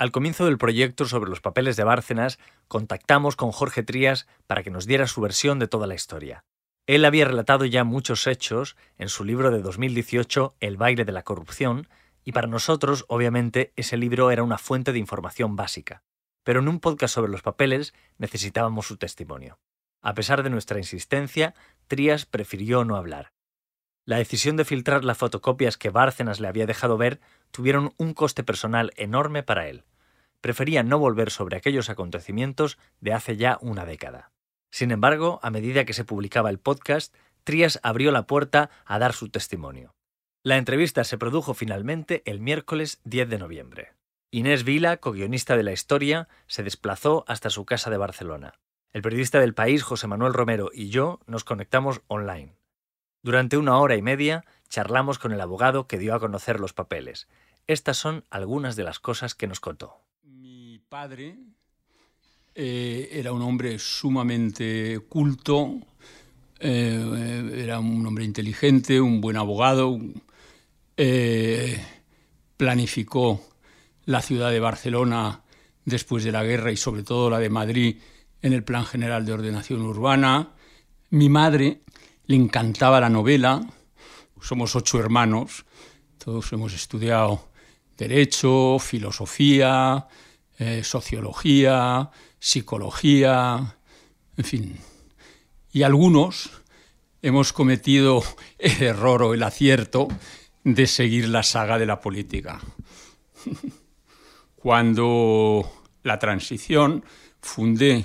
Al comienzo del proyecto sobre los papeles de Bárcenas, contactamos con Jorge Trías para que nos diera su versión de toda la historia. Él había relatado ya muchos hechos en su libro de 2018, El baile de la corrupción, y para nosotros, obviamente, ese libro era una fuente de información básica. Pero en un podcast sobre los papeles necesitábamos su testimonio. A pesar de nuestra insistencia, Trías prefirió no hablar. La decisión de filtrar las fotocopias que Bárcenas le había dejado ver tuvieron un coste personal enorme para él prefería no volver sobre aquellos acontecimientos de hace ya una década. Sin embargo, a medida que se publicaba el podcast, Trías abrió la puerta a dar su testimonio. La entrevista se produjo finalmente el miércoles 10 de noviembre. Inés Vila, co-guionista de la historia, se desplazó hasta su casa de Barcelona. El periodista del país, José Manuel Romero, y yo nos conectamos online. Durante una hora y media charlamos con el abogado que dio a conocer los papeles. Estas son algunas de las cosas que nos contó padre eh, era un hombre sumamente culto, eh, era un hombre inteligente, un buen abogado, eh, planificó la ciudad de Barcelona después de la guerra y sobre todo la de Madrid en el Plan General de Ordenación Urbana. Mi madre le encantaba la novela, somos ocho hermanos, todos hemos estudiado derecho, filosofía, eh, sociología, psicología, en fin. Y algunos hemos cometido el error o el acierto de seguir la saga de la política. Cuando la transición fundé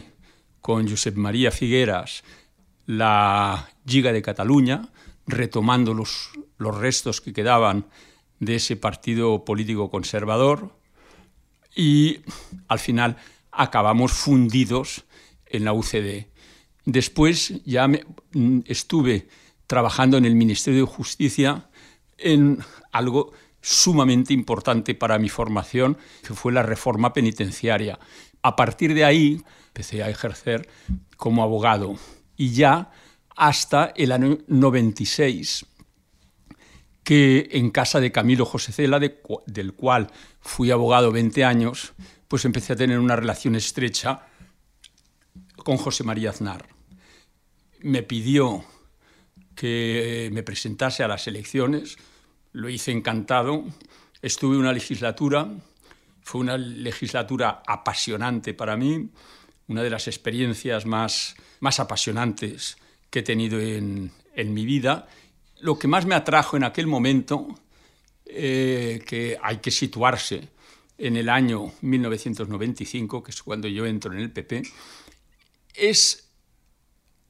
con Josep María Figueras la Giga de Cataluña, retomando los, los restos que quedaban de ese partido político conservador, y al final acabamos fundidos en la UCD. Después ya mm, estuve trabajando en el Ministerio de Justicia en algo sumamente importante para mi formación, que fue la reforma penitenciaria. A partir de ahí empecé a ejercer como abogado y ya hasta el año 96 que en casa de Camilo José Cela, del cual fui abogado 20 años, pues empecé a tener una relación estrecha con José María Aznar. Me pidió que me presentase a las elecciones, lo hice encantado, estuve una legislatura, fue una legislatura apasionante para mí, una de las experiencias más, más apasionantes que he tenido en, en mi vida lo que más me atrajo en aquel momento, eh, que hay que situarse en el año 1995, que es cuando yo entro en el PP, es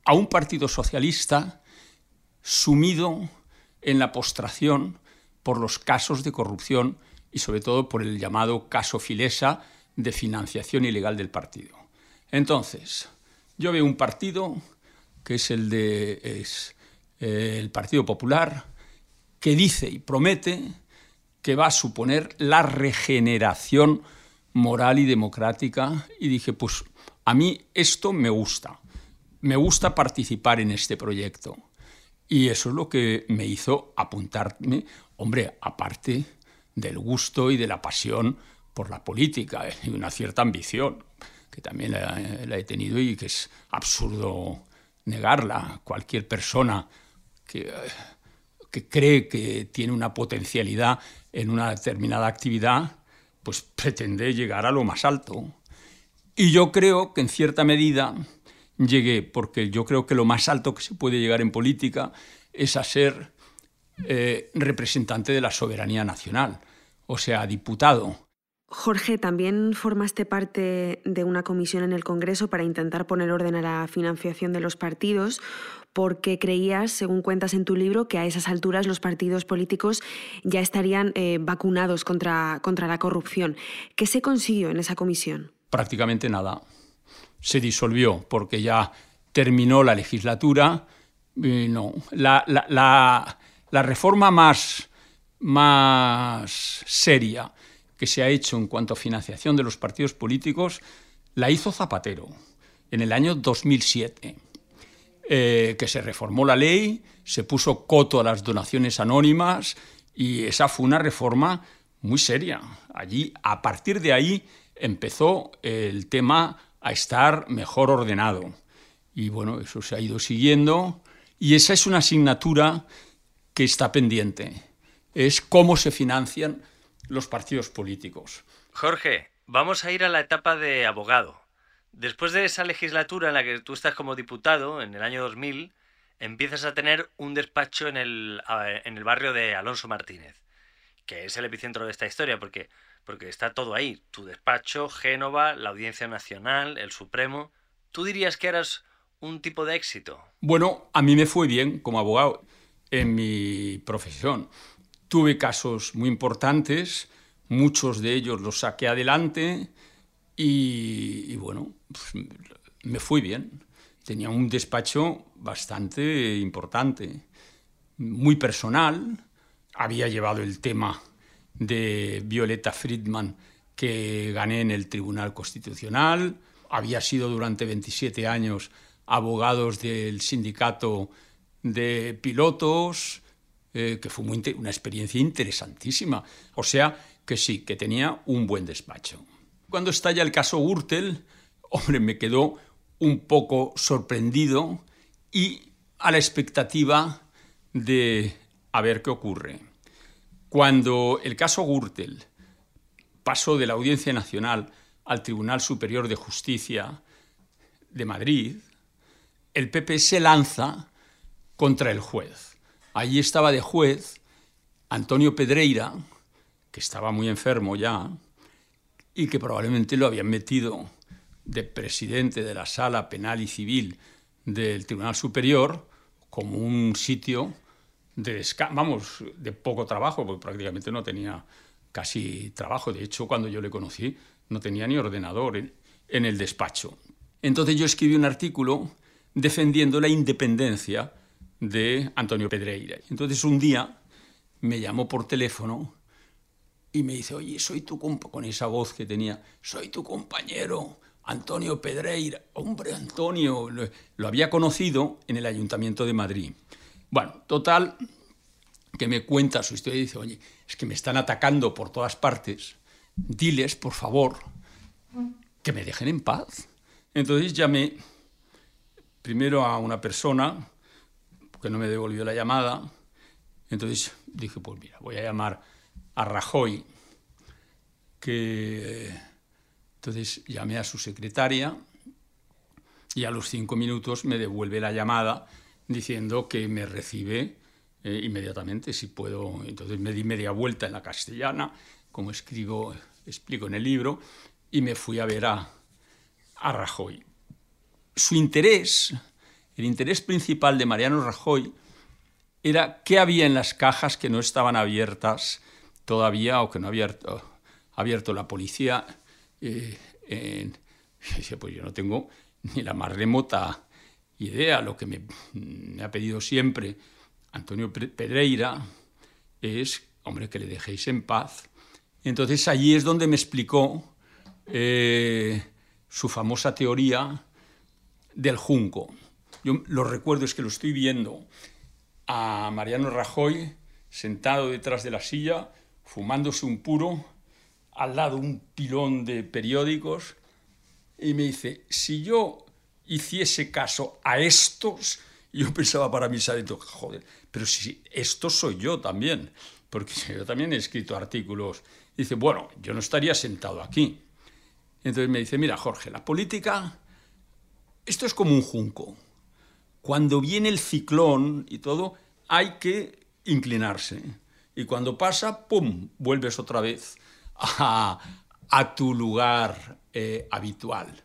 a un partido socialista sumido en la postración por los casos de corrupción y sobre todo por el llamado caso Filesa de financiación ilegal del partido. Entonces, yo veo un partido que es el de eh, el Partido Popular, que dice y promete que va a suponer la regeneración moral y democrática. Y dije, pues a mí esto me gusta, me gusta participar en este proyecto. Y eso es lo que me hizo apuntarme, hombre, aparte del gusto y de la pasión por la política y una cierta ambición, que también la, la he tenido y que es absurdo negarla. Cualquier persona que, cree que tiene una potencialidad en una determinada actividad, pues pretende llegar a lo más alto. Y yo creo que en cierta medida llegué, porque yo creo que lo más alto que se puede llegar en política es a ser eh, representante de la soberanía nacional, o sea, diputado. Jorge, también formaste parte de una comisión en el Congreso para intentar poner orden a la financiación de los partidos, porque creías, según cuentas en tu libro, que a esas alturas los partidos políticos ya estarían eh, vacunados contra, contra la corrupción. ¿Qué se consiguió en esa comisión? Prácticamente nada. Se disolvió porque ya terminó la legislatura. no, la, la, reforma más, más seria que se ha hecho en cuanto a financiación de los partidos políticos la hizo Zapatero en el año 2007, eh, que se reformó la ley, se puso coto a las donaciones anónimas y esa fue una reforma muy seria. Allí, a partir de ahí, empezó el tema a estar mejor ordenado. Y bueno, eso se ha ido siguiendo y esa es una asignatura que está pendiente. Es cómo se financian los partidos políticos. Jorge, vamos a ir a la etapa de abogado. Después de esa legislatura en la que tú estás como diputado, en el año 2000, empiezas a tener un despacho en el, en el barrio de Alonso Martínez, que es el epicentro de esta historia, porque, porque está todo ahí. Tu despacho, Génova, la Audiencia Nacional, el Supremo. ¿Tú dirías que eras un tipo de éxito? Bueno, a mí me fue bien como abogado en mi profesión. Tuve casos muy importantes, muchos de ellos los saqué adelante y, bueno, pues, me fui bien. Tenía un despacho bastante importante, muy personal. Había llevado el tema de Violeta Friedman que gané en el Tribunal Constitucional. Había sido durante 27 años abogados del sindicato de pilotos, eh, que fue una experiencia interesantísima. O sea, que sí, que tenía un buen despacho. Cuando estalla el caso Gürtel, hombre, me quedó un poco sorprendido y a la expectativa de a ver qué ocurre. Cuando el caso Gürtel pasó de la Audiencia Nacional al Tribunal Superior de Justicia de Madrid, el PP se lanza contra el juez. Allí estaba de juez Antonio Pedreira, que estaba muy enfermo ya, y que probablemente lo habían metido de presidente de la sala penal y civil del Tribunal Superior como un sitio de, vamos, de poco trabajo, porque prácticamente no tenía casi trabajo. De hecho, cuando yo le conocí, no tenía ni ordenador en, en el despacho. Entonces yo escribí un artículo defendiendo la independencia de Antonio Pedreira. Entonces un día me llamó por teléfono y me dice, oye, soy tu con esa voz que tenía, soy tu compañero, Antonio Pedreira. Hombre, Antonio, lo, lo había conocido en el Ayuntamiento de Madrid. Bueno, total, que me cuenta su historia y dice, oye, es que me están atacando por todas partes, diles, por favor, que me dejen en paz. Entonces llamé primero a una persona no me devolvió la llamada. Entonces dije, pues mira, voy a llamar a Rajoy, que entonces llamé a su secretaria y a los cinco minutos me devuelve la llamada diciendo que me recibe eh, inmediatamente, si puedo. Entonces me di media vuelta en la castellana, como escribo, explico en el libro, y me fui a ver a, a Rajoy su interés, el interés principal de Mariano Rajoy, era qué había en las cajas que no estaban abiertas todavía o que no había abierto, la policía. Eh, pues yo no tengo ni la más remota idea. Lo que me, ha pedido siempre Antonio Pedreira es, hombre, que le dejéis en paz. Entonces allí es donde me explicó eh, su famosa teoría del Junco. Yo lo recuerdo, es que lo estoy viendo a Mariano Rajoy sentado detrás de la silla, fumándose un puro, al lado un pilón de periódicos, y me dice, si yo hiciese caso a estos, yo pensaba para mí, joder, pero si esto soy yo también, porque yo también he escrito artículos. Dice, bueno, yo no estaría sentado aquí. Entonces me dice, mira, Jorge, la política esto es como un junco. Cuando viene el ciclón y todo, hay que inclinarse. Y cuando pasa, ¡pum!, vuelves otra vez a, tu lugar eh, habitual.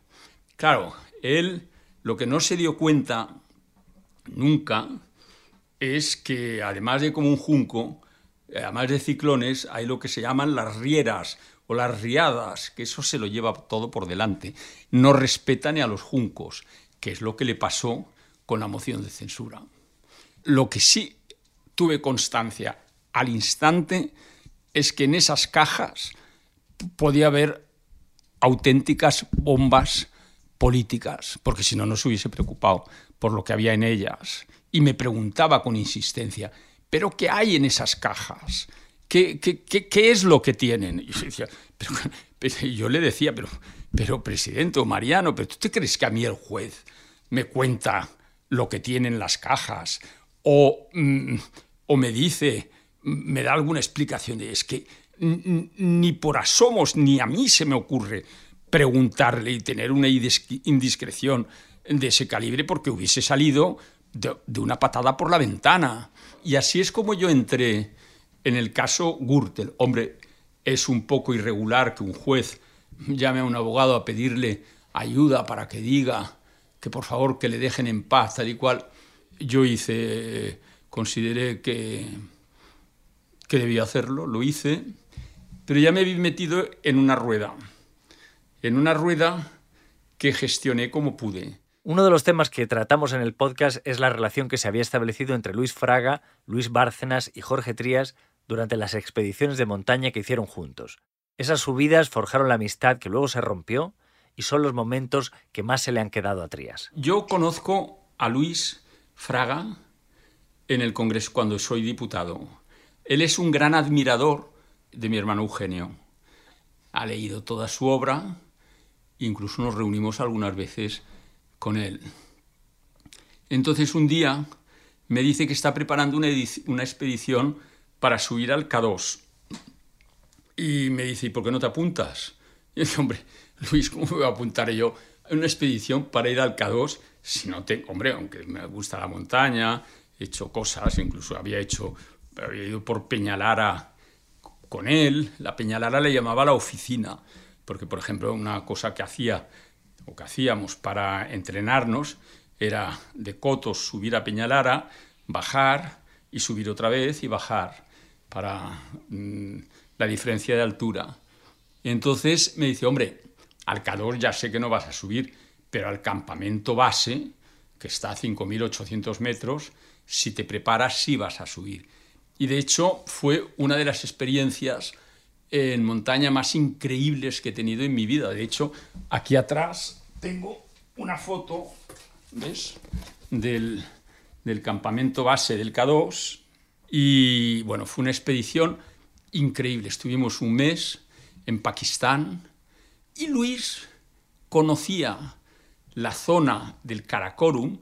Claro, él lo que no se dio cuenta nunca es que además de como un junco, además de ciclones, hay lo que se llaman las rieras o las riadas, que eso se lo lleva todo por delante. No respeta ni a los juncos, que es lo que le pasó con la moción de censura. Lo que sí tuve constancia al instante es que en esas cajas podía haber auténticas bombas políticas, porque si no, no se hubiese preocupado por lo que había en ellas. Y me preguntaba con insistencia, ¿pero qué hay en esas cajas? ¿qué, es lo que tienen? Y yo, decía, pero, yo le decía, pero, pero presidente o Mariano, ¿pero tú te crees que a mí el juez me cuenta lo que tienen las cajas? O, mm, o me dice, me da alguna explicación de, es que ni por asomos ni a mí se me ocurre preguntarle y tener una indiscreción de ese calibre porque hubiese salido de, una patada por la ventana. Y así es como yo entré en el caso Gürtel. Hombre, es un poco irregular que un juez llame a un abogado a pedirle ayuda para que diga que por favor que le dejen en paz, tal y cual. Yo hice, consideré que, que debía hacerlo, lo hice, pero ya me vi metido en una rueda, en una rueda que gestioné como pude. Uno de los temas que tratamos en el podcast es la relación que se había establecido entre Luis Fraga, Luis Bárcenas y Jorge Trías durante las expediciones de montaña que hicieron juntos. Esas subidas forjaron la amistad que luego se rompió y son los momentos que más se le han quedado a Trías. Yo conozco a Luis Fraga en el Congreso cuando soy diputado. Él es un gran admirador de mi hermano Eugenio. Ha leído toda su obra, incluso nos reunimos algunas veces con él. Entonces un día me dice que está preparando una, expedición para subir al K2. Y me dice, ¿y por qué no te apuntas? Y yo hombre, Luis, ¿cómo me voy a apuntar yo a una expedición para ir al K2 si no tengo, hombre, aunque me gusta la montaña, he hecho cosas, incluso había hecho, había ido por Peñalara con él, la Peñalara le llamaba la oficina, porque por ejemplo una cosa que hacía o que hacíamos para entrenarnos era de Cotos subir a Peñalara, bajar y subir otra vez y bajar para mm, la diferencia de altura. entonces me dice, hombre, al Cador ya sé que no vas a subir, pero al campamento base, que está a 5.800 metros, si te preparas sí vas a subir. Y de hecho fue una de las experiencias en montaña más increíbles que he tenido en mi vida. De hecho, aquí atrás tengo una foto, ¿ves? Del, campamento base del K2. Y bueno, fue una expedición increíble. Estuvimos un mes en Pakistán y Luis conocía la zona del Karakorum,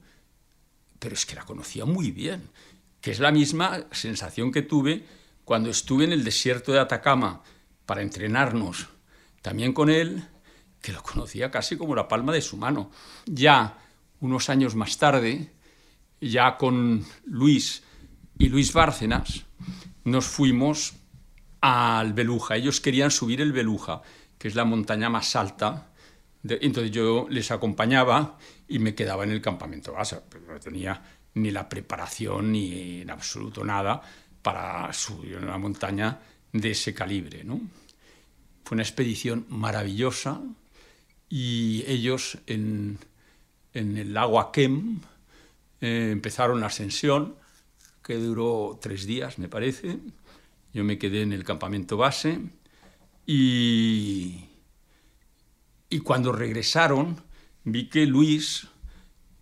pero es que la conocía muy bien, que es la misma sensación que tuve cuando estuve en el desierto de Atacama para entrenarnos también con él, que lo conocía casi como la palma de su mano. Ya unos años más tarde, ya con Luis y Luis Bárcenas, nos fuimos al Beluja. Ellos querían subir el Beluja, que es la montaña más alta. entonces yo les acompañaba y me quedaba en el campamento base. No tenía ni la preparación ni en absoluto nada para subir una montaña de ese calibre. ¿no? Fue una expedición maravillosa y ellos en, el lago Akem eh, empezaron la ascensión, que duró tres días, me parece. Yo me quedé en el campamento base y, y cuando regresaron vi que Luis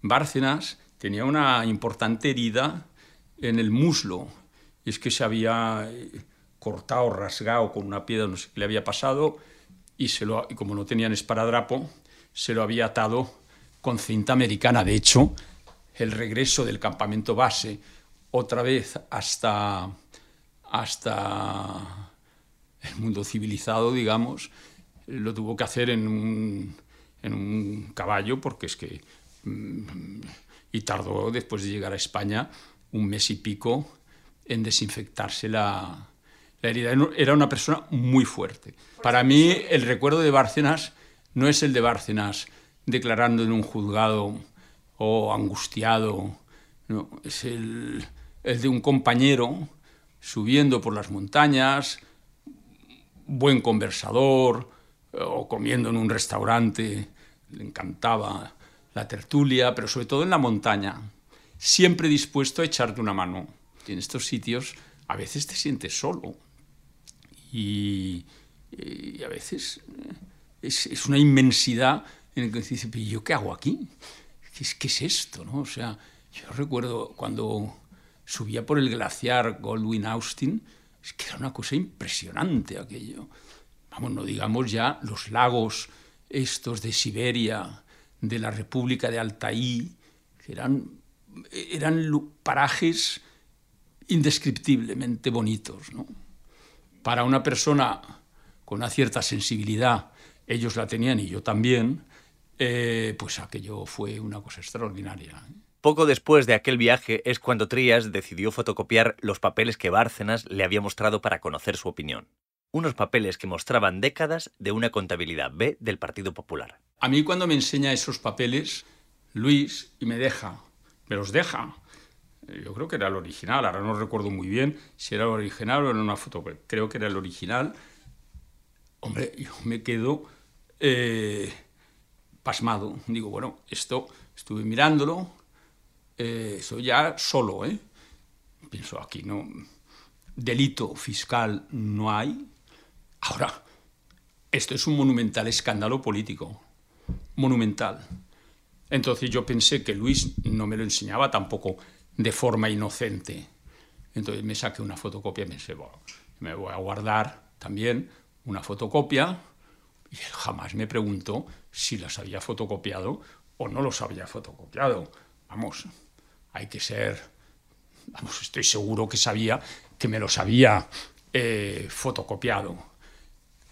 Bárcenas tenía una importante herida en el muslo. Y es que se había cortado, rasgado con una piedra, no sé qué le había pasado, y, se lo, como no tenían esparadrapo, se lo había atado con cinta americana. De hecho, el regreso del campamento base otra vez hasta, hasta el mundo civilizado, digamos, lo tuvo que hacer en un, en un caballo porque es que... Mm, y tardó, después de llegar a España, un mes y pico en desinfectarse la, era una persona muy fuerte. Para mí, el recuerdo de Bárcenas no es el de Bárcenas declarando en un juzgado o angustiado, es el, de un compañero subiendo por las montañas, buen conversador, o comiendo en un restaurante, le encantaba la tertulia, pero sobre todo en la montaña, siempre dispuesto a echarte una mano. en estos sitios a veces te sientes solo, y, a veces eh, es, una inmensidad en la que dice, ¿y yo qué hago aquí? ¿Qué es, ¿Qué es esto? ¿no? O sea, yo recuerdo cuando subía por el glaciar Goldwyn Austin, Es que era una cosa impresionante aquello. Vamos, no digamos ya los lagos estos de Siberia, de la República de Altaí, que eran, eran parajes indescriptiblemente bonitos. ¿no? Para una persona con una cierta sensibilidad, ellos la tenían y yo también, eh, pues aquello fue una cosa extraordinaria. ¿eh? Poco después de aquel viaje es cuando Trías decidió fotocopiar los papeles que Bárcenas le había mostrado para conocer su opinión. Unos papeles que mostraban décadas de una contabilidad B del Partido Popular. A mí cuando me enseña esos papeles, Luis, y me deja, me los deja. Yo creo que era el original, ahora no recuerdo muy bien si era el original o era una foto, creo que era el original. Hombre, yo me quedo eh, pasmado. Digo, bueno, esto estuve mirándolo, eh, eso ya solo, ¿eh? Pienso aquí, no. Delito fiscal no hay. Ahora, esto es un monumental escándalo político. Monumental. Entonces yo pensé que Luis no me lo enseñaba tampoco de forma inocente. Entonces me saqué una fotocopia y me pensé, bueno, me voy a guardar también una fotocopia. Y él jamás me preguntó si las había fotocopiado o no los había fotocopiado. Vamos, hay que ser, vamos, estoy seguro que sabía que me los había eh, fotocopiado.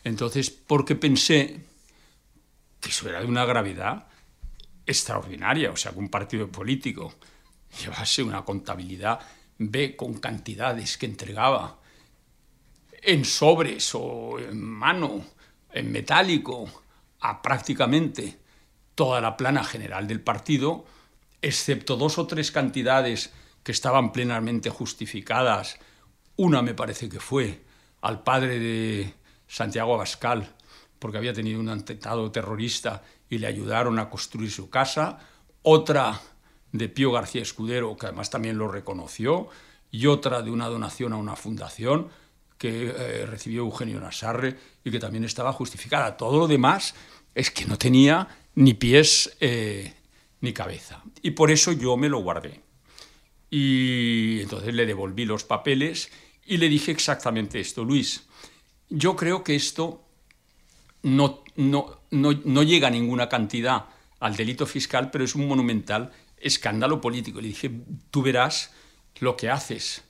Entonces, porque pensé que eso era de una gravedad extraordinaria, o sea, que un partido político llevase una contabilidad B con cantidades que entregaba en sobres o en mano, en metálico, a prácticamente toda la plana general del partido, excepto dos o tres cantidades que estaban plenamente justificadas. Una me parece que fue al padre de Santiago Abascal, porque había tenido un atentado terrorista y le ayudaron a construir su casa. Otra de Pío García Escudero, que además también lo reconoció, y otra de una donación a una fundación que eh, recibió Eugenio Nasarre y que también estaba justificada. Todo lo demás es que no tenía ni pies eh, ni cabeza. Y por eso yo me lo guardé. Y entonces le devolví los papeles y le dije exactamente esto, Luis, yo creo que esto no, no, no, llega a ninguna cantidad al delito fiscal, pero es un monumental escándalo político. Le dije, tú verás lo que haces.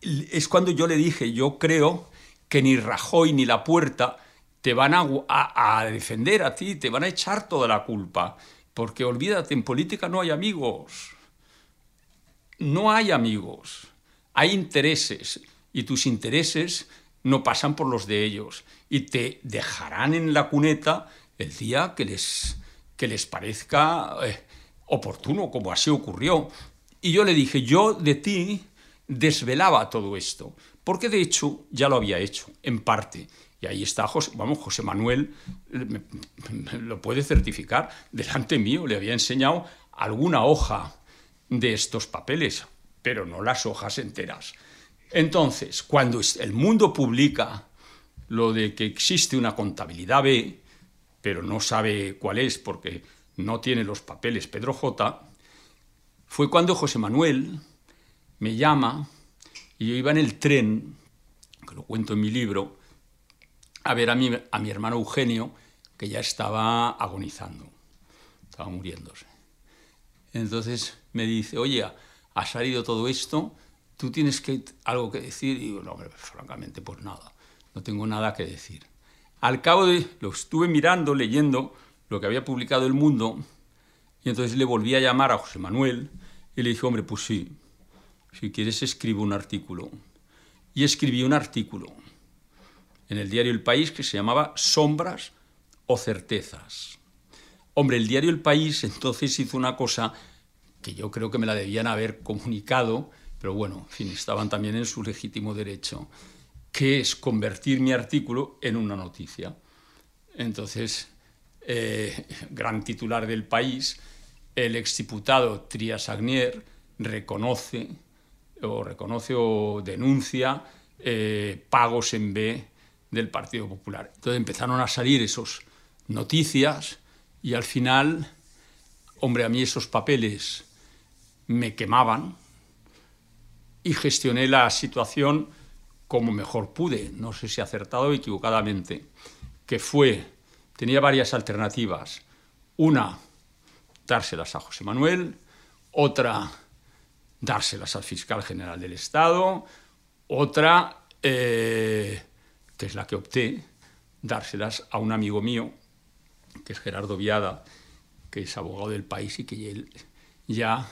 Es cuando yo le dije, yo creo que ni Rajoy ni la puerta te van a, a, defender a ti, te van a echar toda la culpa. Porque olvídate, en política no hay amigos. No hay amigos. Hay intereses. Y tus intereses no pasan por los de ellos. Y te dejarán en la cuneta el día que les, que les parezca eh, oportuno, como así ocurrió. Y yo le dije, yo de ti desvelaba todo esto. Porque de hecho ya lo había hecho, en parte. Y ahí está, José, vamos, José Manuel lo puede certificar. Delante mío le había enseñado alguna hoja de estos papeles, pero no las hojas enteras. Entonces, cuando el mundo publica lo de que existe una contabilidad B, pero no sabe cuál es porque no tiene los papeles Pedro J., fue cuando José Manuel me llama y yo iba en el tren, que lo cuento en mi libro, a ver a mi, a mi hermano Eugenio, que ya estaba agonizando, estaba muriéndose. Entonces me dice, oye, ha salido todo esto, tú tienes que, algo que decir. Y digo, no, francamente, pues nada, no tengo nada que decir. Al cabo de, lo estuve mirando, leyendo lo que había publicado El Mundo, y entonces le volví a llamar a José Manuel y le dije, hombre, pues sí, si quieres escribo un artículo. Y escribí un artículo en el diario El País que se llamaba Sombras o Certezas. Hombre, el diario El País entonces hizo una cosa que yo creo que me la debían haber comunicado, pero bueno, en fin, estaban también en su legítimo derecho, que es convertir mi artículo en una noticia. Entonces, eh, gran titular del país, el exdiputado Trias Agnier reconoce o reconoce o denuncia eh, pagos en B del Partido Popular. Entonces empezaron a salir esas noticias y al final, hombre, a mí esos papeles me quemaban y gestioné la situación como mejor pude, no sé si acertado o equivocadamente, que fue, tenía varias alternativas. Una, dárselas a José Manuel, otra, dárselas al fiscal general del Estado, otra, eh, que es la que opté, dárselas a un amigo mío, que es Gerardo Viada, que es abogado del país y que él ya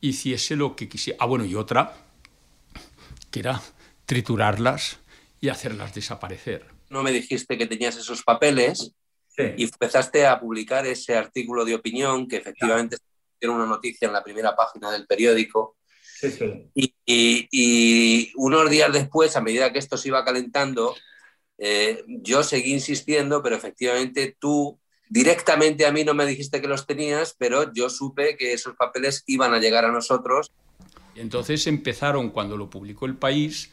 hiciese lo que quisiera. Ah, bueno, y otra, que era triturarlas y hacerlas desaparecer. No me dijiste que tenías esos papeles y empezaste a publicar ese artículo de opinión que efectivamente tiene una noticia en la primera página del periódico. Y, unos días después, a medida que esto se iba calentando, eh, yo seguí insistiendo, pero efectivamente tú directamente a mí no me dijiste que los tenías, pero yo supe que esos papeles iban a llegar a nosotros. Entonces empezaron, cuando lo publicó el país,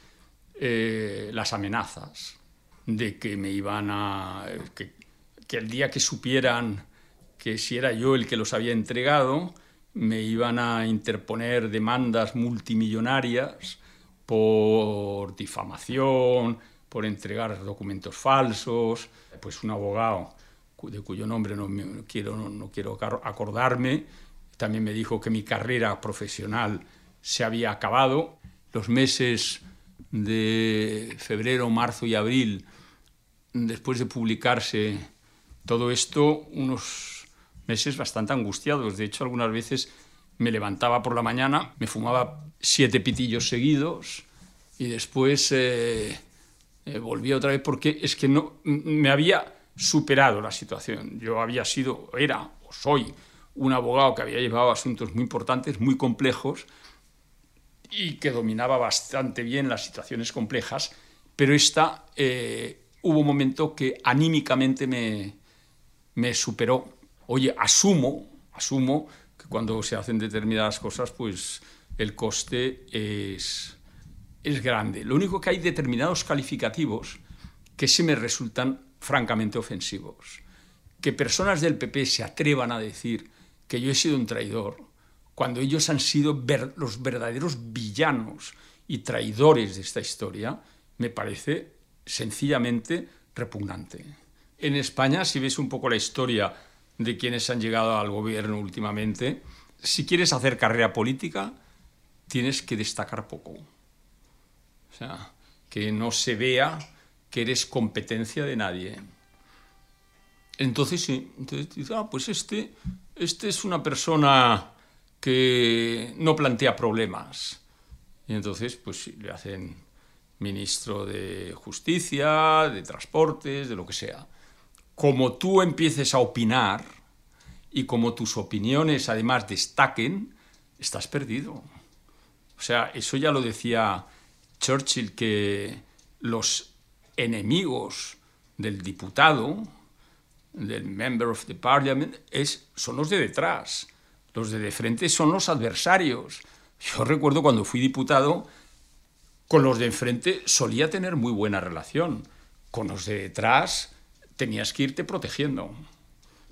eh, las amenazas de que me iban a... Que, que el día que supieran que si era yo el que los había entregado, me iban a interponer demandas multimillonarias por difamación, por entregar documentos falsos. Pues un abogado de cuyo nombre no, quiero, no, quiero acordarme, también me dijo que mi carrera profesional se había acabado. Los meses de febrero, marzo y abril, después de publicarse todo esto, unos meses bastante angustiados. De hecho, algunas veces me levantaba por la mañana, me fumaba siete pitillos seguidos y después eh, eh, volvía otra vez porque es que no me había superado la situación. Yo había sido, era o soy un abogado que había llevado asuntos muy importantes, muy complejos y que dominaba bastante bien las situaciones complejas, pero esta eh, hubo un momento que anímicamente me, me superó. Oye, asumo, asumo que cuando se hacen determinadas cosas, pues el coste es, es grande. Lo único que hay determinados calificativos que se me resultan francamente ofensivos. Que personas del PP se atrevan a decir que yo he sido un traidor, cuando ellos han sido los verdaderos villanos y traidores de esta historia, me parece sencillamente repugnante. En España, si ves un poco la historia de quienes han llegado al gobierno últimamente, si quieres hacer carrera política, tienes que destacar poco. O sea, que no se vea que eres competencia de nadie. Entonces sí, entonces ah, pues este, este es una persona que no plantea problemas. Y entonces, pues le hacen ministro de Justicia, de Transportes, de lo que sea. Como tú empieces a opinar y como tus opiniones además destaquen, estás perdido. O sea, eso ya lo decía Churchill, que los enemigos del diputado, del member of the parliament, es, son los de detrás. Los de, de frente son los adversarios. Yo recuerdo cuando fui diputado, con los de enfrente solía tener muy buena relación. Con los de detrás tenías que irte protegiendo.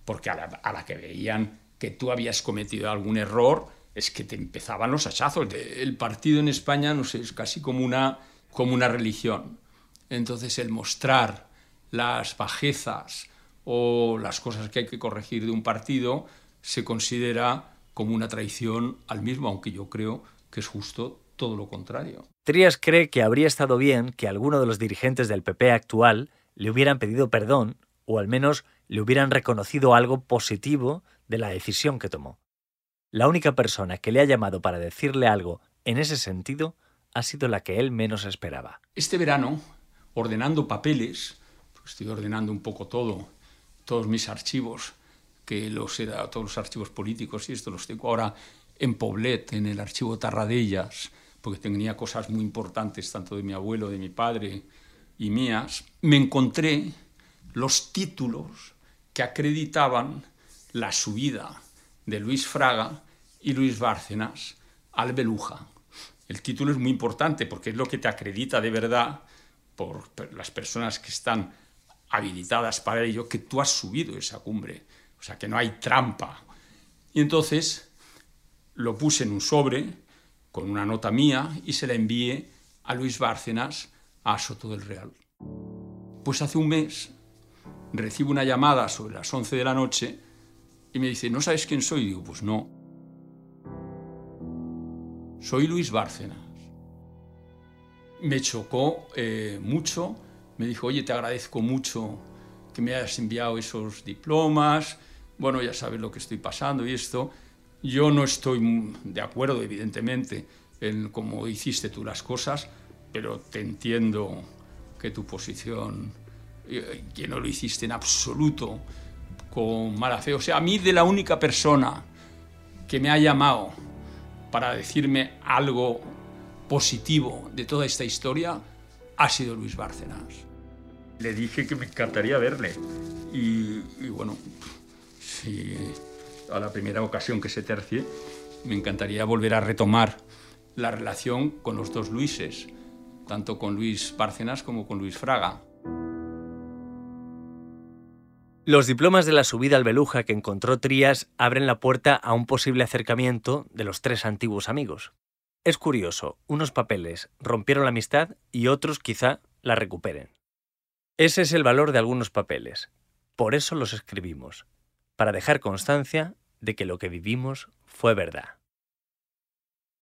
Porque a la, a la que veían que tú habías cometido algún error, es que te empezaban los hachazos. El partido en España, no es casi como una, como una religión. Entonces el mostrar las bajezas o las cosas que hay que corregir de un partido se considera como una traición al mismo, aunque yo creo que es justo todo lo contrario. Trías cree que habría estado bien que alguno de los dirigentes del PP actual le hubieran pedido perdón o al menos le hubieran reconocido algo positivo de la decisión que tomó. La única persona que le ha llamado para decirle algo en ese sentido ha sido la que él menos esperaba. Este verano ordenando papeles, pues estoy ordenando un poco todo, todos mis archivos, que los dado, todos los archivos políticos, y esto los tengo ahora en Poblet, en el archivo Tarradellas, porque tenía cosas muy importantes, tanto de mi abuelo, de mi padre y mías, me encontré los títulos que acreditaban la subida de Luis Fraga y Luis Bárcenas al Beluja. El título es muy importante porque es lo que te acredita de verdad por las personas que están habilitadas para ello, que tú has subido esa cumbre, o sea, que no hay trampa. Y entonces lo puse en un sobre con una nota mía y se la envié a Luis Bárcenas a Soto del Real. Pues hace un mes recibo una llamada sobre las 11 de la noche y me dice, ¿no sabes quién soy? Y digo, pues no. Soy Luis Bárcenas. Me chocó eh, mucho, me dijo, oye, te agradezco mucho que me hayas enviado esos diplomas, bueno, ya sabes lo que estoy pasando y esto. Yo no estoy de acuerdo, evidentemente, en cómo hiciste tú las cosas, pero te entiendo que tu posición, eh, que no lo hiciste en absoluto con mala fe. O sea, a mí de la única persona que me ha llamado para decirme algo positivo de toda esta historia ha sido Luis Bárcenas. Le dije que me encantaría verle. Y, y bueno, si a la primera ocasión que se tercie, me encantaría volver a retomar la relación con los dos Luises, tanto con Luis Bárcenas como con Luis Fraga. Los diplomas de la subida al Beluja que encontró Trías abren la puerta a un posible acercamiento de los tres antiguos amigos. Es curioso, unos papeles rompieron la amistad y otros quizá la recuperen. Ese es el valor de algunos papeles. Por eso los escribimos, para dejar constancia de que lo que vivimos fue verdad.